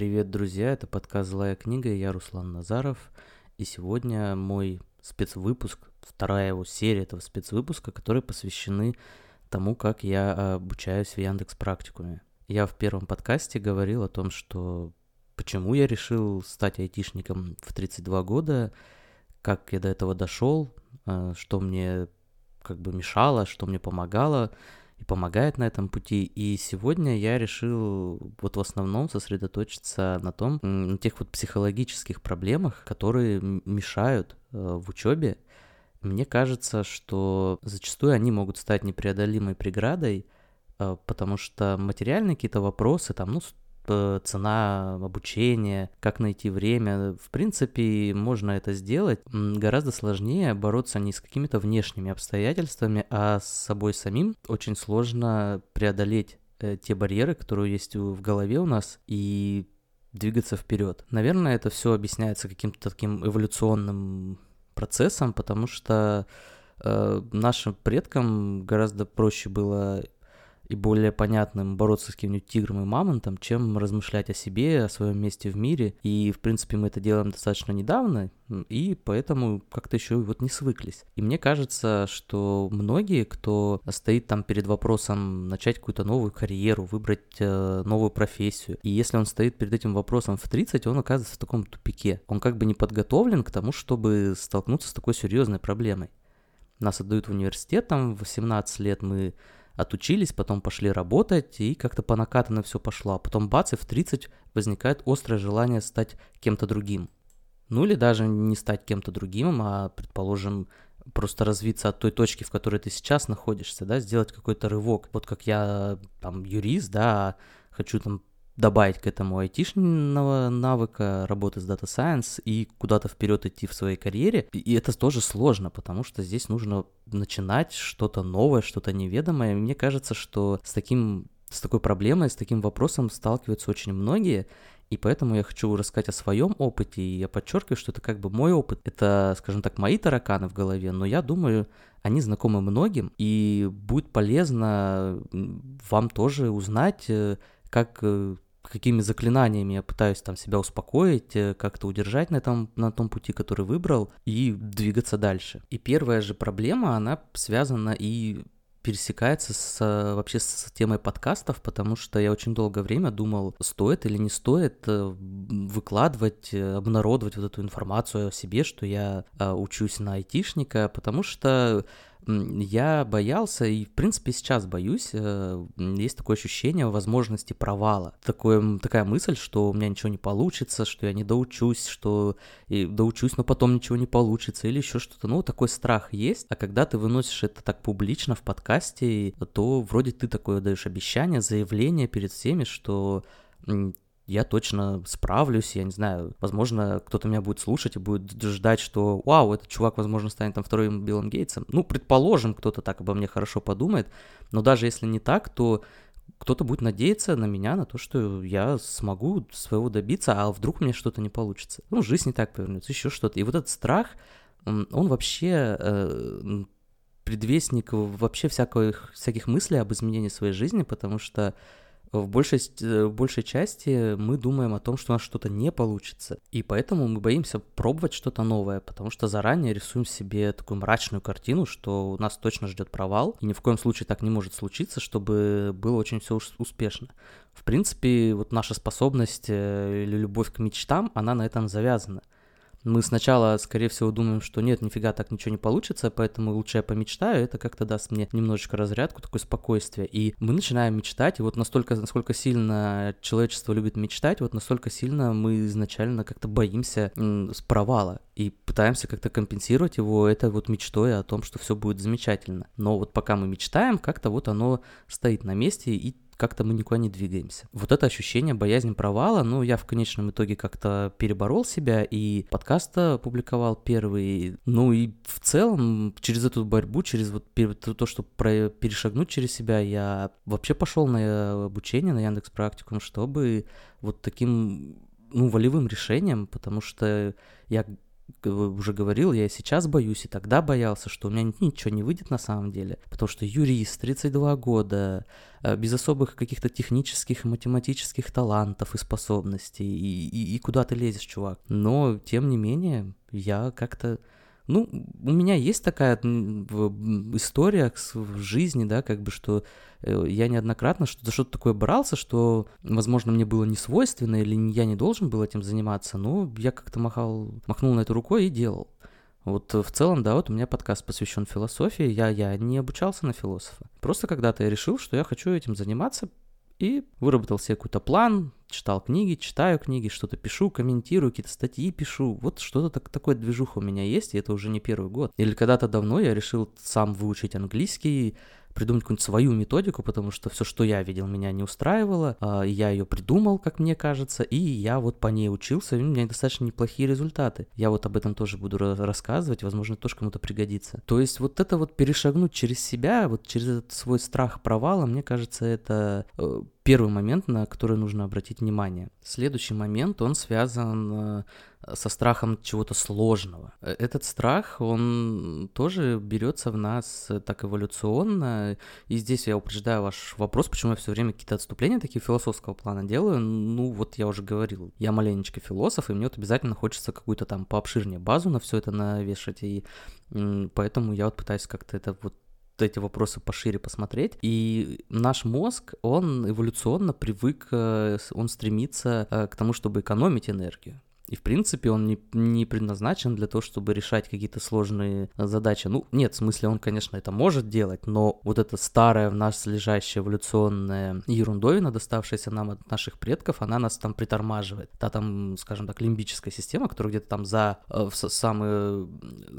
Привет, друзья, это подкаст «Злая книга», я Руслан Назаров, и сегодня мой спецвыпуск, вторая его серия этого спецвыпуска, которые посвящены тому, как я обучаюсь в Яндекс практикуме. Я в первом подкасте говорил о том, что почему я решил стать айтишником в 32 года, как я до этого дошел, э, что мне как бы мешало, что мне помогало – и помогает на этом пути. И сегодня я решил вот в основном сосредоточиться на том, на тех вот психологических проблемах, которые мешают э, в учебе. Мне кажется, что зачастую они могут стать непреодолимой преградой, э, потому что материальные какие-то вопросы, там, ну, цена обучения, как найти время. В принципе, можно это сделать. Гораздо сложнее бороться не с какими-то внешними обстоятельствами, а с собой самим. Очень сложно преодолеть э, те барьеры, которые есть в голове у нас, и двигаться вперед. Наверное, это все объясняется каким-то таким эволюционным процессом, потому что э, нашим предкам гораздо проще было и более понятным бороться с каким-нибудь тигром и мамонтом, чем размышлять о себе, о своем месте в мире. И, в принципе, мы это делаем достаточно недавно, и поэтому как-то еще вот не свыклись. И мне кажется, что многие, кто стоит там перед вопросом начать какую-то новую карьеру, выбрать э, новую профессию, и если он стоит перед этим вопросом в 30, он оказывается в таком тупике. Он как бы не подготовлен к тому, чтобы столкнуться с такой серьезной проблемой. Нас отдают в университет, там в 18 лет мы отучились, потом пошли работать, и как-то по накатанной все пошло. А потом бац, и в 30 возникает острое желание стать кем-то другим. Ну или даже не стать кем-то другим, а, предположим, просто развиться от той точки, в которой ты сейчас находишься, да, сделать какой-то рывок. Вот как я там юрист, да, хочу там добавить к этому айтишного навыка работы с Data Science и куда-то вперед идти в своей карьере. И это тоже сложно, потому что здесь нужно начинать что-то новое, что-то неведомое. Мне кажется, что с таким с такой проблемой, с таким вопросом сталкиваются очень многие, и поэтому я хочу рассказать о своем опыте, и я подчеркиваю, что это как бы мой опыт, это, скажем так, мои тараканы в голове, но я думаю, они знакомы многим, и будет полезно вам тоже узнать, э, как э, какими заклинаниями я пытаюсь там себя успокоить, э, как-то удержать на, этом, на том пути, который выбрал, и двигаться дальше. И первая же проблема, она связана и пересекается с, вообще с темой подкастов, потому что я очень долгое время думал, стоит или не стоит э, выкладывать, э, обнародовать вот эту информацию о себе, что я учусь на айтишника, потому что я боялся и, в принципе, сейчас боюсь. Э, есть такое ощущение возможности провала. Такое, такая мысль, что у меня ничего не получится, что я не доучусь, что и доучусь, но потом ничего не получится или еще что-то. Ну, такой страх есть. А когда ты выносишь это так публично в подкасте, то вроде ты такое даешь обещание, заявление перед всеми, что я точно справлюсь, я не знаю, возможно, кто-то меня будет слушать и будет ждать, что, вау, этот чувак, возможно, станет там вторым Биллом Гейтсом. Ну, предположим, кто-то так обо мне хорошо подумает, но даже если не так, то кто-то будет надеяться на меня, на то, что я смогу своего добиться, а вдруг у меня что-то не получится. Ну, жизнь не так повернется, еще что-то. И вот этот страх, он вообще э, предвестник вообще всяких, всяких мыслей об изменении своей жизни, потому что в большей, э, в большей части мы думаем о том, что у нас что-то не получится. И поэтому мы боимся пробовать что-то новое, потому что заранее рисуем себе такую мрачную картину, что у нас точно ждет провал, и ни в коем случае так не может случиться, чтобы было очень все успешно. В принципе, вот наша способность э, или любовь к мечтам, она на этом завязана мы сначала, скорее всего, думаем, что нет, нифига так ничего не получится, поэтому лучше я помечтаю, это как-то даст мне немножечко разрядку, такое спокойствие. И мы начинаем мечтать, и вот настолько, насколько сильно человечество любит мечтать, вот настолько сильно мы изначально как-то боимся с провала и пытаемся как-то компенсировать его это вот мечтой о том, что все будет замечательно. Но вот пока мы мечтаем, как-то вот оно стоит на месте и как-то мы никуда не двигаемся. Вот это ощущение боязни провала, ну, я в конечном итоге как-то переборол себя и подкаст публиковал первый. Ну и в целом через эту борьбу, через вот то, что про, перешагнуть через себя, я вообще пошел на обучение на Яндекс Практикум, чтобы вот таким ну, волевым решением, потому что я уже говорил, я сейчас боюсь, и тогда боялся, что у меня ничего не выйдет на самом деле, потому что юрист, 32 года, э, без особых каких-то технических и математических талантов и способностей, и, и, и куда ты лезешь, чувак. Но, тем не менее, я как-то ну, у меня есть такая история в жизни, да, как бы, что э, я неоднократно что-то что такое брался, что, возможно, мне было не свойственно, или я не должен был этим заниматься, но я как-то махал, махнул на это рукой и делал. Вот в целом, да, вот у меня подкаст посвящен философии, я, я не обучался на философа. Просто когда-то я решил, что я хочу этим заниматься, и выработал себе какой-то план, читал книги, читаю книги, что-то пишу, комментирую, какие-то статьи пишу. Вот что-то так, такое движуха у меня есть, и это уже не первый год. Или когда-то давно я решил сам выучить английский, придумать какую-нибудь свою методику, потому что все, что я видел, меня не устраивало. А, я ее придумал, как мне кажется, и я вот по ней учился, и у меня достаточно неплохие результаты. Я вот об этом тоже буду рассказывать, возможно, тоже кому-то пригодится. То есть вот это вот перешагнуть через себя, вот через этот свой страх провала, мне кажется, это э, первый момент, на который нужно обратить внимание. Следующий момент, он связан э, со страхом чего-то сложного. Э, этот страх, он тоже берется в нас э, так эволюционно. И здесь я упреждаю ваш вопрос, почему я все время какие-то отступления такие философского плана делаю. Ну, вот я уже говорил, я маленечко философ, и мне вот обязательно хочется какую-то там пообширнее базу на все это навешать. И поэтому я вот пытаюсь как-то это вот эти вопросы пошире посмотреть. И наш мозг, он эволюционно привык, э, он стремится к тому, чтобы экономить энергию. И, в принципе, он не, не предназначен для того, чтобы решать какие-то сложные задачи. Ну, нет, в смысле, он, конечно, это может делать, но вот эта старая в нас лежащая эволюционная ерундовина, доставшаяся нам от наших предков, она нас там притормаживает. Та там, скажем так, лимбическая система, которая где-то там за э, самые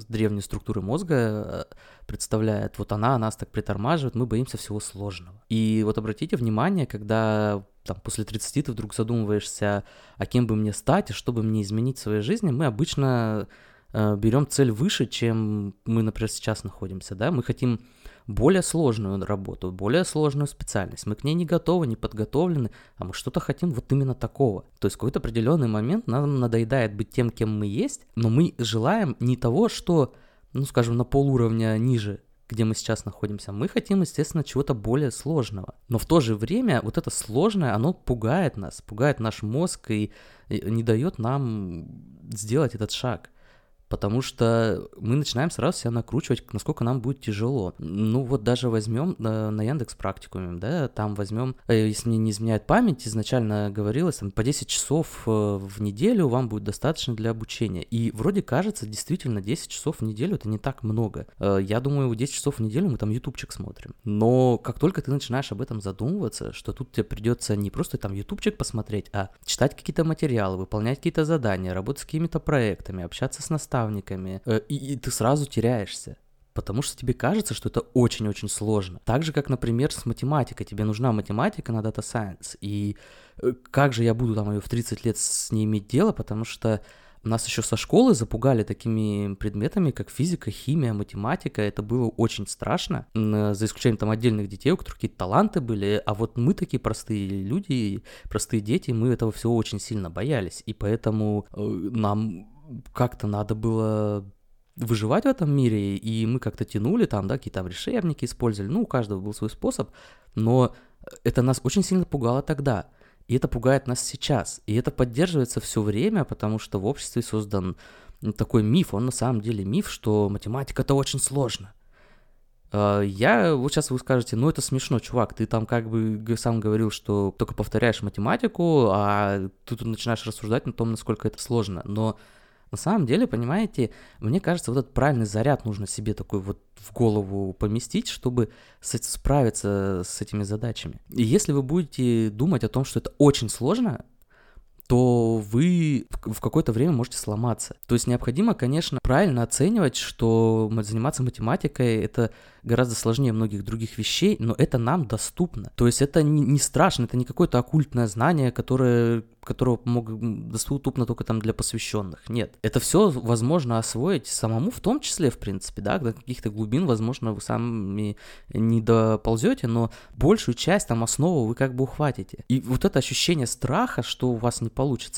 древние структуры мозга э, представляет, вот она нас так притормаживает, мы боимся всего сложного. И вот обратите внимание, когда там, после 30 ты вдруг задумываешься, а кем бы мне стать, и что бы мне изменить в своей жизни, мы обычно э, берем цель выше, чем мы, например, сейчас находимся, да, мы хотим более сложную работу, более сложную специальность, мы к ней не готовы, не подготовлены, а мы что-то хотим вот именно такого. То есть в какой-то определенный момент нам надоедает быть тем, кем мы есть, но мы желаем не того, что, ну, скажем, на полуровня ниже, где мы сейчас находимся. Мы хотим, естественно, чего-то более сложного. Но в то же время вот это сложное, оно пугает нас, пугает наш мозг и не дает нам сделать этот шаг потому что мы начинаем сразу себя накручивать, насколько нам будет тяжело. Ну вот даже возьмем на, на Яндекс практикуме, да, там возьмем, э, если мне не изменяет память, изначально говорилось, там по 10 часов э, в неделю вам будет достаточно для обучения. И вроде кажется, действительно, 10 часов в неделю это не так много. Э, я думаю, 10 часов в неделю мы там ютубчик смотрим. Но как только ты начинаешь об этом задумываться, что тут тебе придется не просто там ютубчик посмотреть, а читать какие-то материалы, выполнять какие-то задания, работать с какими-то проектами, общаться с наставниками, наставниками, э, и, и ты сразу теряешься. Потому что тебе кажется, что это очень-очень сложно. Так же, как, например, с математикой. Тебе нужна математика на Data Science. И э, как же я буду там ее в 30 лет с ней иметь дело, потому что нас еще со школы запугали такими предметами, как физика, химия, математика. Это было очень страшно, за исключением там отдельных детей, у которых какие-то таланты были. А вот мы такие простые люди, простые дети, мы этого всего очень сильно боялись. И поэтому э, нам как-то надо было выживать в этом мире, и мы как-то тянули там, да, какие-то решебники использовали, ну, у каждого был свой способ, но это нас очень сильно пугало тогда, и это пугает нас сейчас, и это поддерживается все время, потому что в обществе создан такой миф, он на самом деле миф, что математика это очень сложно. А, я, вот сейчас вы скажете, ну это смешно, чувак, ты там как бы сам говорил, что только повторяешь математику, а тут начинаешь рассуждать на том, насколько это сложно. Но на самом деле, понимаете, мне кажется, вот этот правильный заряд нужно себе такой вот в голову поместить, чтобы справиться с этими задачами. И если вы будете думать о том, что это очень сложно, то вы в какое-то время можете сломаться. То есть необходимо, конечно, правильно оценивать, что заниматься математикой это гораздо сложнее многих других вещей, но это нам доступно. То есть это не, страшно, это не какое-то оккультное знание, которое которого мог доступно только там для посвященных. Нет, это все возможно освоить самому, в том числе, в принципе, да, до каких-то глубин, возможно, вы сами не доползете, но большую часть там основу вы как бы ухватите. И вот это ощущение страха, что у вас не.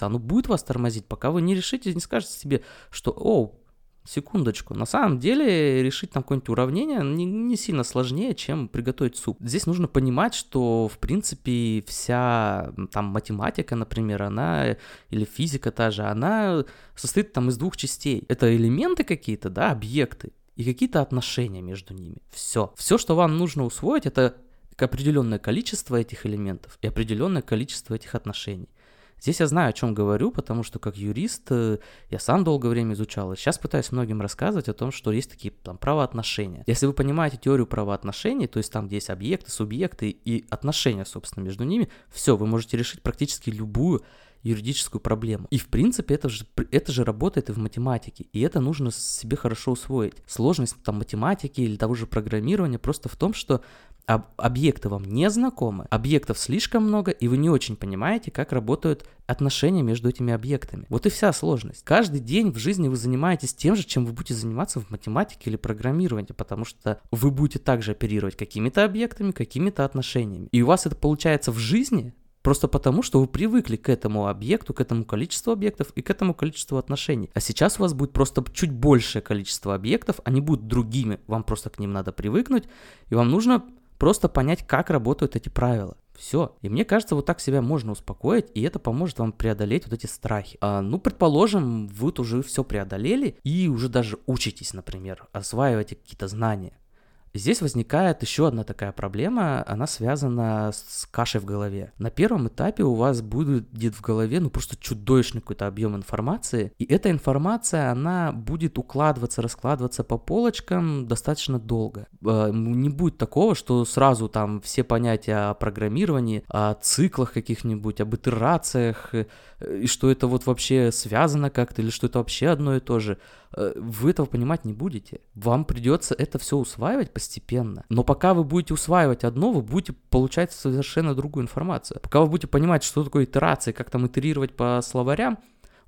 Оно будет вас тормозить, пока вы не решите, не скажете себе, что, о, Секундочку. На самом деле решить там какое-нибудь уравнение не, не сильно сложнее, чем приготовить суп. Здесь нужно понимать, что в принципе вся там математика, например, она или физика та же, она состоит там из двух частей. Это элементы какие-то, да, объекты и какие-то отношения между ними. Все. Все, что вам нужно усвоить, это определенное количество этих элементов и определенное количество этих отношений. Здесь я знаю, о чем говорю, потому что как юрист э, я сам долгое время изучал, и сейчас пытаюсь многим рассказывать о том, что есть такие там правоотношения. Если вы понимаете теорию правоотношений, то есть там, где есть объекты, субъекты и отношения, собственно, между ними, все, вы можете решить практически любую юридическую проблему. И в принципе это же, это же работает и в математике, и это нужно себе хорошо усвоить. Сложность там математики или того же программирования просто в том, что об, объекты вам не знакомы, объектов слишком много, и вы не очень понимаете, как работают отношения между этими объектами. Вот и вся сложность. Каждый день в жизни вы занимаетесь тем же, чем вы будете заниматься в математике или программировании, потому что вы будете также оперировать какими-то объектами, какими-то отношениями. И у вас это получается в жизни, Просто потому, что вы привыкли к этому объекту, к этому количеству объектов и к этому количеству отношений. А сейчас у вас будет просто чуть большее количество объектов, они будут другими, вам просто к ним надо привыкнуть, и вам нужно просто понять, как работают эти правила. Все. И мне кажется, вот так себя можно успокоить, и это поможет вам преодолеть вот эти страхи. А, ну, предположим, вы уже все преодолели и уже даже учитесь, например, осваиваете какие-то знания. Здесь возникает еще одна такая проблема, она связана с кашей в голове. На первом этапе у вас будет в голове ну просто чудовищный какой-то объем информации, и эта информация, она будет укладываться, раскладываться по полочкам достаточно долго. Э, не будет такого, что сразу там все понятия о программировании, о циклах каких-нибудь, об итерациях, э, и что это вот вообще связано как-то, или что это вообще одно и то же. Э, вы этого понимать не будете. Вам придется это все усваивать постепенно. Но пока вы будете усваивать одно, вы будете получать совершенно другую информацию. Пока вы будете понимать, что такое итерация, как там итерировать по словарям,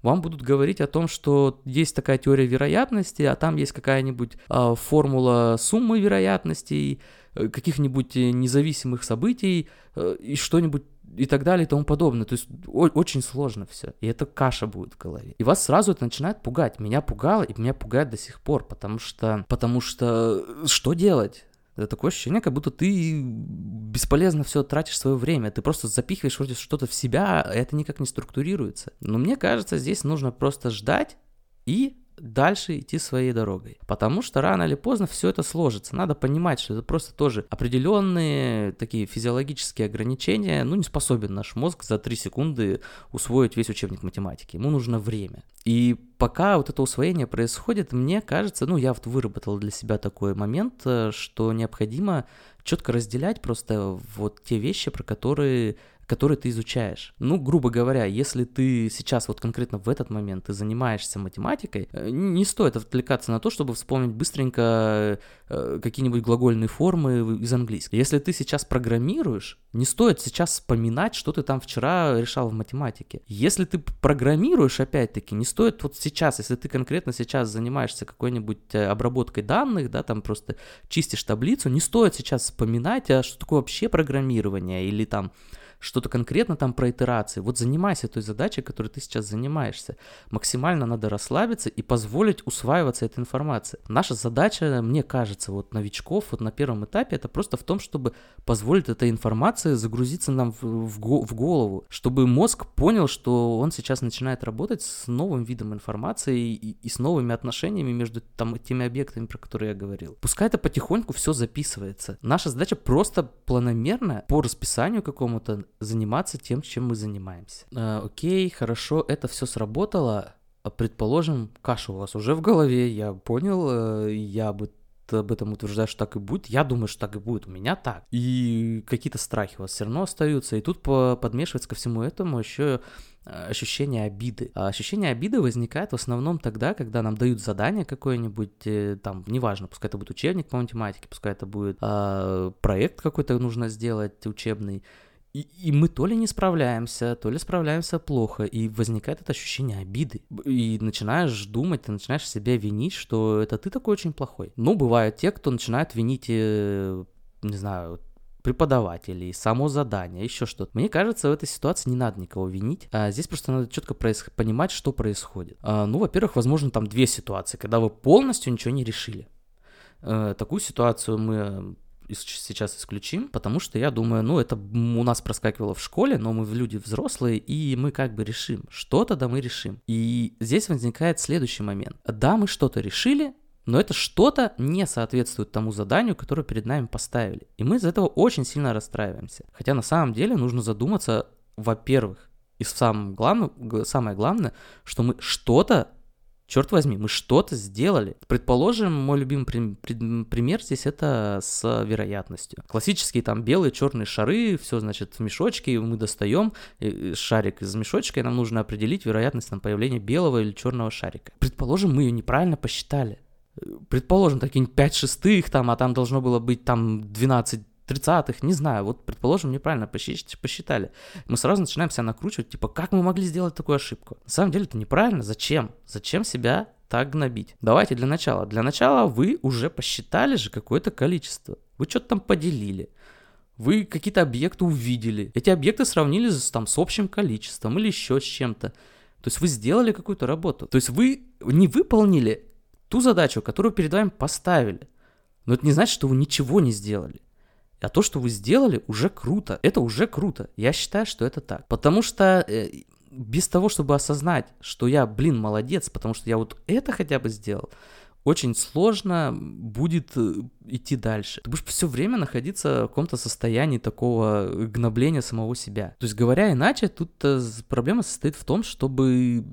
вам будут говорить о том, что есть такая теория вероятности, а там есть какая-нибудь э, формула суммы вероятностей, э, каких-нибудь независимых событий э, и что-нибудь и так далее и тому подобное. То есть о- очень сложно все. И это каша будет в голове. И вас сразу это начинает пугать. Меня пугало, и меня пугает до сих пор, потому что, потому что что делать? Это такое ощущение, как будто ты бесполезно все тратишь свое время. Ты просто запихиваешь вроде что-то в себя, а это никак не структурируется. Но мне кажется, здесь нужно просто ждать и дальше идти своей дорогой. Потому что рано или поздно все это сложится. Надо понимать, что это просто тоже определенные такие физиологические ограничения. Ну, не способен наш мозг за 3 секунды усвоить весь учебник математики. Ему нужно время. И пока вот это усвоение происходит, мне кажется, ну, я вот выработал для себя такой момент, э, что необходимо четко разделять просто вот те вещи, про которые который ты изучаешь. Ну, грубо говоря, если ты сейчас вот конкретно в этот момент ты занимаешься математикой, э, не стоит отвлекаться на то, чтобы вспомнить быстренько э, какие-нибудь глагольные формы из английского. Если ты сейчас программируешь, не стоит сейчас вспоминать, что ты там вчера решал в математике. Если ты программируешь, опять-таки, не стоит вот сейчас, если ты конкретно сейчас занимаешься какой-нибудь э, обработкой данных, да, там просто чистишь таблицу, не стоит сейчас вспоминать, а что такое вообще программирование или там что-то конкретно там про итерации. Вот занимайся той задачей, которой ты сейчас занимаешься. Максимально надо расслабиться и позволить усваиваться этой информации. Наша задача, мне кажется, вот новичков вот на первом этапе, это просто в том, чтобы позволить этой информации загрузиться нам в, в, в голову, чтобы мозг понял, что он сейчас начинает работать с новым видом информации и, и с новыми отношениями между там теми объектами, про которые я говорил. Пускай это потихоньку все записывается. Наша задача просто планомерно по расписанию какому-то заниматься тем, чем мы занимаемся. Э, окей, хорошо, это все сработало. Предположим, каша у вас уже в голове, я понял, э, я бы об этом утверждаю, что так и будет. Я думаю, что так и будет. У меня так. И какие-то страхи у вас все равно остаются. И тут подмешивается ко всему этому еще э, ощущение обиды. А ощущение обиды возникает в основном тогда, когда нам дают задание какое-нибудь, э, там, неважно, пускай это будет учебник по математике, пускай это будет а, проект какой-то нужно сделать учебный, и, и мы то ли не справляемся, то ли справляемся плохо, и возникает это ощущение обиды. И начинаешь думать, ты начинаешь себя винить, что это ты такой очень плохой. Ну, бывают те, кто начинает винить, э, не знаю, преподавателей, само задание, еще что-то. Мне кажется, в этой ситуации не надо никого винить. А здесь просто надо четко проис- понимать, что происходит. А, ну, во-первых, возможно, там две ситуации, когда вы полностью ничего не решили. А, такую ситуацию мы сейчас исключим, потому что я думаю, ну, это у нас проскакивало в школе, но мы люди взрослые, и мы как бы решим. Что-то да мы решим. И здесь возникает следующий момент. Да, мы что-то решили, но это что-то не соответствует тому заданию, которое перед нами поставили. И мы из этого очень сильно расстраиваемся. Хотя на самом деле нужно задуматься, во-первых, и самое главное, что мы что-то черт возьми, мы что-то сделали. Предположим, мой любимый пример здесь это с вероятностью. Классические там белые, черные шары, все, значит, в мешочке, мы достаем шарик из мешочка, и нам нужно определить вероятность там, появления белого или черного шарика. Предположим, мы ее неправильно посчитали. Предположим, какие-нибудь 5 шестых там, а там должно было быть там 12 30-х, не знаю, вот, предположим, неправильно посчитали. Мы сразу начинаем себя накручивать, типа, как мы могли сделать такую ошибку? На самом деле это неправильно, зачем? Зачем себя так гнобить? Давайте для начала. Для начала вы уже посчитали же какое-то количество. Вы что-то там поделили. Вы какие-то объекты увидели. Эти объекты сравнили с, там, с общим количеством или еще с чем-то. То есть вы сделали какую-то работу. То есть вы не выполнили ту задачу, которую перед вами поставили. Но это не значит, что вы ничего не сделали. А то, что вы сделали, уже круто. Это уже круто. Я считаю, что это так. Потому что э, без того, чтобы осознать, что я, блин, молодец, потому что я вот это хотя бы сделал, очень сложно будет э, идти дальше. Ты будешь все время находиться в каком-то состоянии такого гнобления самого себя. То есть, говоря иначе, тут э, проблема состоит в том, чтобы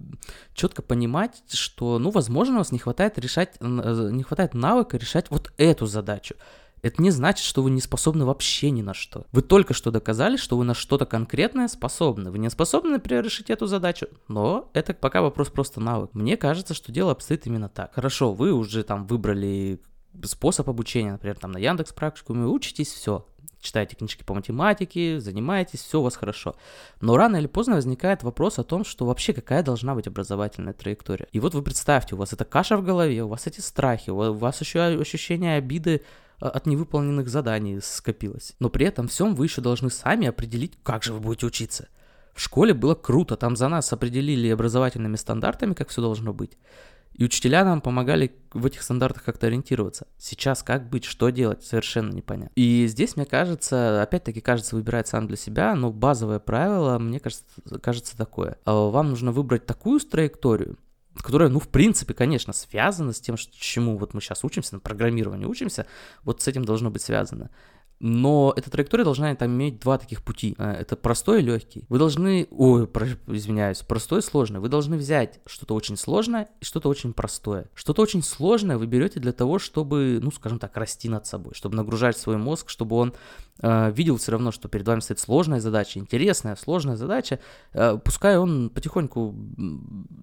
четко понимать, что, ну, возможно, у вас не хватает решать, не хватает навыка решать вот эту задачу. Это не значит, что вы не способны вообще ни на что. Вы только что доказали, что вы на что-то конкретное способны. Вы не способны, например, решить эту задачу, но это пока вопрос просто навык. Мне кажется, что дело обстоит именно так. Хорошо, вы уже там выбрали способ обучения, например, там на Яндекс практикуме, учитесь, все, читаете книжки по математике, занимаетесь, все у вас хорошо. Но рано или поздно возникает вопрос о том, что вообще какая должна быть образовательная траектория. И вот вы представьте, у вас эта каша в голове, у вас эти страхи, у вас еще ощущение обиды от невыполненных заданий скопилось. Но при этом всем вы еще должны сами определить, как же вы будете учиться. В школе было круто, там за нас определили образовательными стандартами, как все должно быть. И учителя нам помогали в этих стандартах как-то ориентироваться. Сейчас как быть, что делать, совершенно непонятно. И здесь, мне кажется, опять-таки, кажется, выбирать сам для себя, но базовое правило, мне кажется, кажется такое. А, вам нужно выбрать такую траекторию, которая, ну, в принципе, конечно, связана с тем, чему вот мы сейчас учимся, на программировании учимся, вот с этим должно быть связано. Но эта траектория должна там иметь два таких пути. Э, это простой и легкий. Вы должны, ой, про, извиняюсь, простой и сложный. Вы должны взять что-то очень сложное и что-то очень простое. Что-то очень сложное вы берете для того, чтобы, ну, скажем так, расти над собой, чтобы нагружать свой мозг, чтобы он э, видел все равно, что перед вами стоит сложная задача, интересная, сложная задача, э, пускай он потихоньку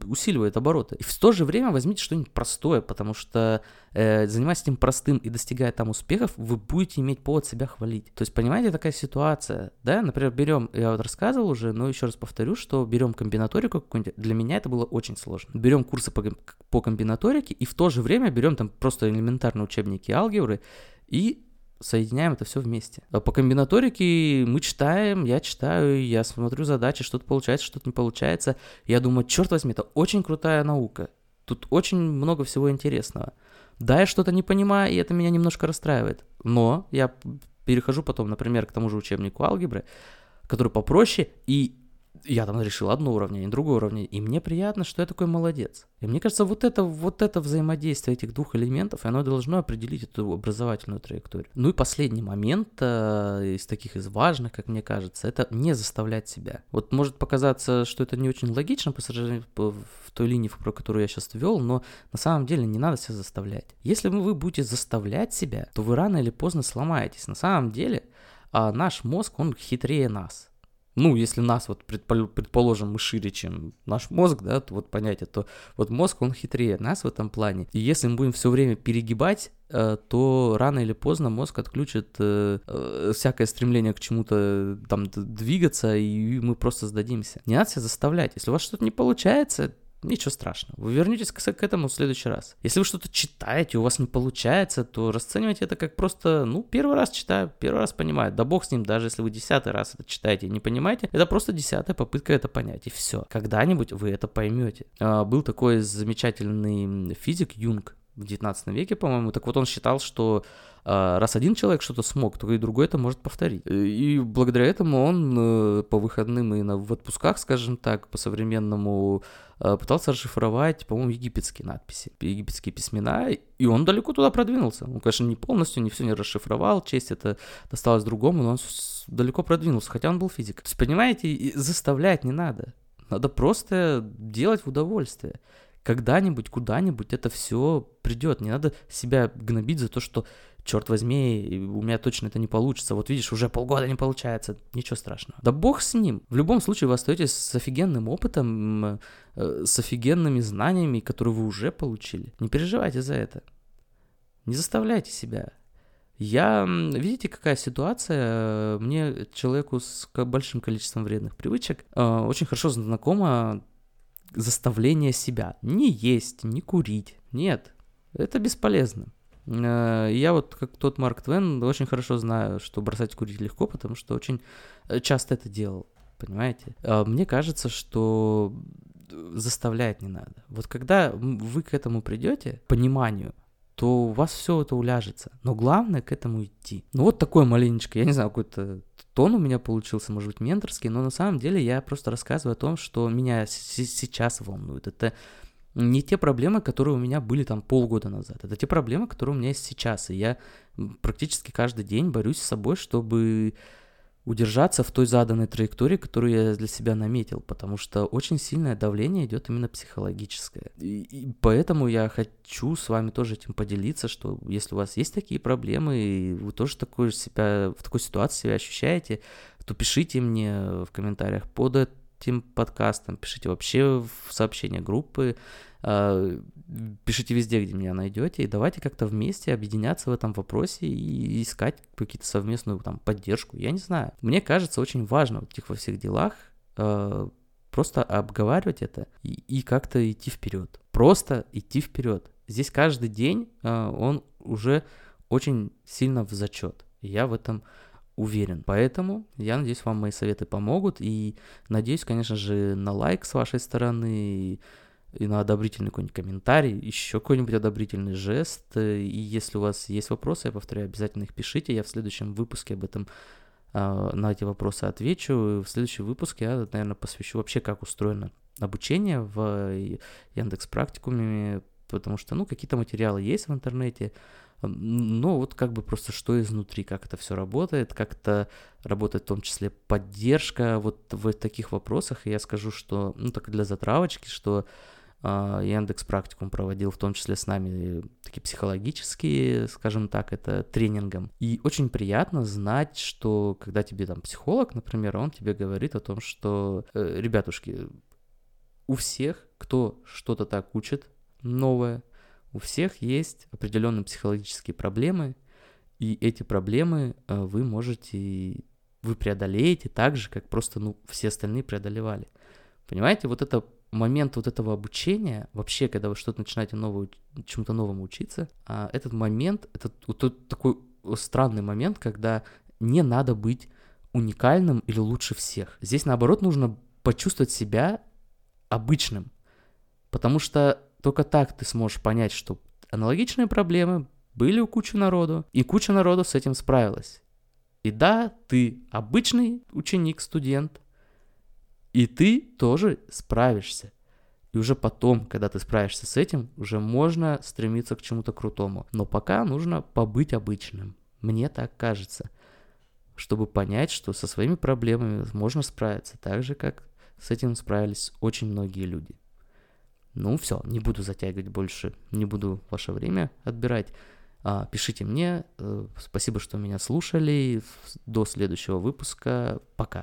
усиливает обороты. И в то же время возьмите что-нибудь простое, потому что э, занимаясь этим простым и достигая там успехов, вы будете иметь повод себя хвалить. То есть, понимаете, такая ситуация, да, например, берем, я вот рассказывал уже, но еще раз повторю, что берем комбинаторику какую-нибудь, для меня это было очень сложно. Берем курсы по, по комбинаторике и в то же время берем там просто элементарные учебники алгебры и соединяем это все вместе. А по комбинаторике мы читаем, я читаю, я смотрю задачи, что-то получается, что-то не получается. Я думаю, черт возьми, это очень крутая наука. Тут очень много всего интересного. Да, я что-то не понимаю, и это меня немножко расстраивает. Но я перехожу потом, например, к тому же учебнику алгебры, который попроще, и я там решил одно уравнение, другое уравнение, и мне приятно, что я такой молодец. И мне кажется, вот это, вот это взаимодействие этих двух элементов, оно должно определить эту образовательную траекторию. Ну и последний момент э, из таких из важных, как мне кажется, это не заставлять себя. Вот может показаться, что это не очень логично по сравнению в той линии, про которую я сейчас ввел, но на самом деле не надо себя заставлять. Если вы будете заставлять себя, то вы рано или поздно сломаетесь. На самом деле а наш мозг, он хитрее нас ну, если нас вот предположим мы шире, чем наш мозг, да, то вот понятие, то вот мозг, он хитрее нас в этом плане. И если мы будем все время перегибать, э, то рано или поздно мозг отключит э, э, всякое стремление к чему-то там двигаться, и мы просто сдадимся. Не надо себя заставлять. Если у вас что-то не получается, Ничего страшного. Вы вернетесь к, к этому в следующий раз. Если вы что-то читаете, у вас не получается, то расценивайте это как просто, ну, первый раз читаю, первый раз понимаю. Да бог с ним, даже если вы десятый раз это читаете и не понимаете, это просто десятая попытка это понять, и все. Когда-нибудь вы это поймете. А, был такой замечательный физик Юнг, в 19 веке, по-моему. Так вот он считал, что э, раз один человек что-то смог, то и другой это может повторить. И благодаря этому он э, по выходным и на, в отпусках, скажем так, по-современному э, пытался расшифровать, по-моему, египетские надписи, египетские письмена, и он далеко туда продвинулся. Он, конечно, не полностью, не все не расшифровал, честь это досталось другому, но он далеко продвинулся, хотя он был физик. То есть, понимаете, заставлять не надо. Надо просто делать в удовольствие когда-нибудь, куда-нибудь это все придет. Не надо себя гнобить за то, что, черт возьми, у меня точно это не получится. Вот видишь, уже полгода не получается. Ничего страшного. Да бог с ним. В любом случае вы остаетесь с офигенным опытом, э, с офигенными знаниями, которые вы уже получили. Не переживайте за это. Не заставляйте себя. Я, видите, какая ситуация? Мне, человеку с большим количеством вредных привычек, э, очень хорошо знакома заставление себя. Не есть, не курить. Нет, это бесполезно. Э, я вот, как тот Марк Твен, очень хорошо знаю, что бросать курить легко, потому что очень э, часто это делал, понимаете? А мне кажется, что заставлять не надо. Вот когда вы к этому придете, пониманию, то у вас все это уляжется. Но главное к этому идти. Ну вот такое маленечко, я не знаю, какой-то тон у меня получился, может быть, менторский, но на самом деле я просто рассказываю о том, что меня сейчас волнует. Это не те проблемы, которые у меня были там полгода назад. Это те проблемы, которые у меня есть сейчас. И я практически каждый день борюсь с собой, чтобы удержаться в той заданной траектории, которую я для себя наметил, потому что очень сильное давление идет именно психологическое. И, и поэтому я хочу с вами тоже этим поделиться, что если у вас есть такие проблемы, и вы тоже такой себя, в такой ситуации себя ощущаете, то пишите мне в комментариях под этим подкастом, пишите вообще в сообщения группы, пишите везде, где меня найдете, и давайте как-то вместе объединяться в этом вопросе и искать какие-то совместную там поддержку. Я не знаю. Мне кажется, очень важно в этих во всех делах э, просто обговаривать это и, и как-то идти вперед. Просто идти вперед. Здесь каждый день э, он уже очень сильно в зачет. я в этом уверен. Поэтому я надеюсь, вам мои советы помогут. И надеюсь, конечно же, на лайк с вашей стороны и на одобрительный какой-нибудь комментарий, еще какой-нибудь одобрительный жест. И если у вас есть вопросы, я повторяю, обязательно их пишите. Я в следующем выпуске об этом э, на эти вопросы отвечу. В следующем выпуске я, наверное, посвящу вообще, как устроено обучение в Яндекс Практикуме, потому что, ну, какие-то материалы есть в интернете, но вот как бы просто что изнутри, как это все работает, как это работает в том числе поддержка вот в таких вопросах. И я скажу, что, ну, так для затравочки, что а, Яндекс практикум проводил в том числе с нами такие психологические, скажем так, это тренингом. И очень приятно знать, что когда тебе там психолог, например, он тебе говорит о том, что, э, ребятушки, у всех, кто что-то так учит новое, у всех есть определенные психологические проблемы, и эти проблемы э, вы можете, вы преодолеете так же, как просто, ну, все остальные преодолевали. Понимаете, вот это момент вот этого обучения, вообще, когда вы что-то начинаете новое, чему-то новому учиться, а этот момент, это вот такой странный момент, когда не надо быть уникальным или лучше всех. Здесь, наоборот, нужно почувствовать себя обычным, потому что только так ты сможешь понять, что аналогичные проблемы были у кучи народу, и куча народу с этим справилась. И да, ты обычный ученик, студент, и ты тоже справишься. И уже потом, когда ты справишься с этим, уже можно стремиться к чему-то крутому. Но пока нужно побыть обычным. Мне так кажется. Чтобы понять, что со своими проблемами можно справиться так же, как с этим справились очень многие люди. Ну все, не буду затягивать больше, не буду ваше время отбирать. А, пишите мне. Э, спасибо, что меня слушали. До следующего выпуска. Пока.